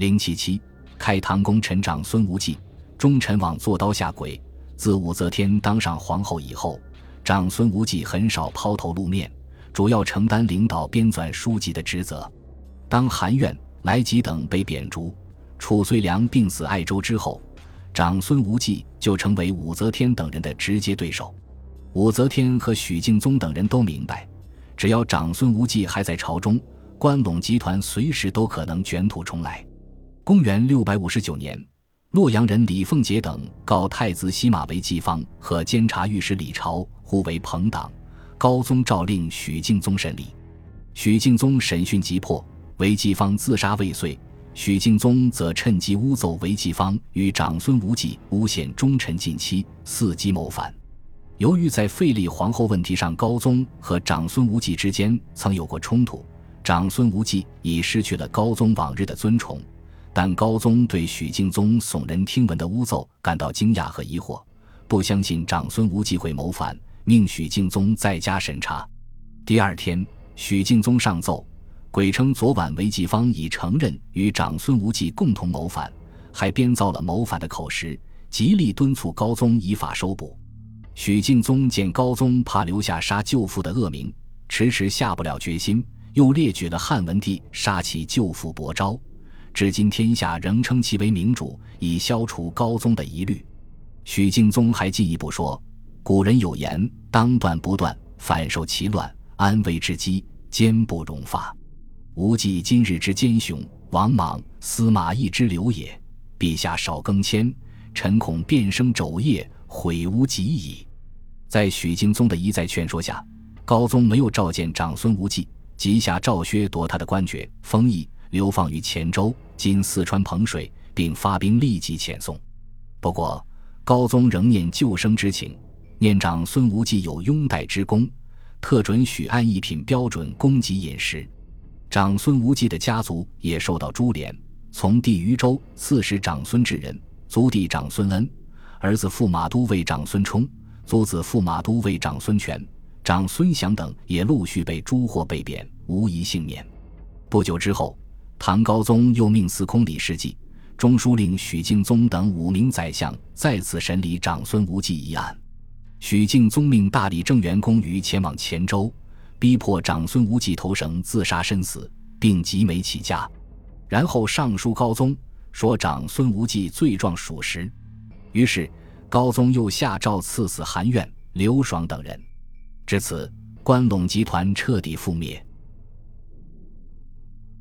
零七七，开唐功臣长孙无忌，忠臣枉做刀下鬼。自武则天当上皇后以后，长孙无忌很少抛头露面，主要承担领导编纂书籍的职责。当韩苑、来吉等被贬逐，褚遂良病死爱州之后，长孙无忌就成为武则天等人的直接对手。武则天和许敬宗等人都明白，只要长孙无忌还在朝中，关陇集团随时都可能卷土重来。公元六百五十九年，洛阳人李凤杰等告太子西马为季方和监察御史李朝互为朋党，高宗诏令许敬宗审理。许敬宗审讯急迫。韦继方自杀未遂，许敬宗则趁机诬奏韦继方与长孙无忌诬陷忠臣近妻，伺机谋反。由于在废立皇后问题上，高宗和长孙无忌之间曾有过冲突，长孙无忌已失去了高宗往日的尊崇。但高宗对许敬宗耸人听闻的诬奏感到惊讶和疑惑，不相信长孙无忌会谋反，命许敬宗在家审查。第二天，许敬宗上奏。鬼称昨晚韦继方已承认与长孙无忌共同谋反，还编造了谋反的口实，极力敦促高宗依法收捕。许敬宗见高宗怕留下杀舅父的恶名，迟迟下不了决心，又列举了汉文帝杀其舅父伯昭，至今天下仍称其为明主，以消除高宗的疑虑。许敬宗还进一步说：“古人有言，当断不断，反受其乱，安危之机，坚不容发。”无忌今日之奸雄，王莽、司马懿之流也。陛下少更迁，臣恐变生肘腋，悔无及矣。在许敬宗的一再劝说下，高宗没有召见长孙无忌，即下诏削夺他的官爵、封邑，流放于黔州（今四川彭水），并发兵立即遣送。不过，高宗仍念救生之情，念长孙无忌有拥戴之功，特准许按一品标准供给饮食。长孙无忌的家族也受到株连，从弟于州刺史长孙志仁，族弟长孙恩，儿子驸马都尉长孙冲，族子驸马都尉长孙权、长孙祥等也陆续被诛或被贬，无一幸免。不久之后，唐高宗又命司空李世绩、中书令许敬宗等五名宰相再次审理长孙无忌一案。许敬宗命大理正元公于前往黔州。逼迫长孙无忌投绳自杀身死，并集美起家，然后上书高宗，说长孙无忌罪状属实。于是高宗又下诏赐死韩苑、刘爽等人。至此，关陇集团彻底覆灭。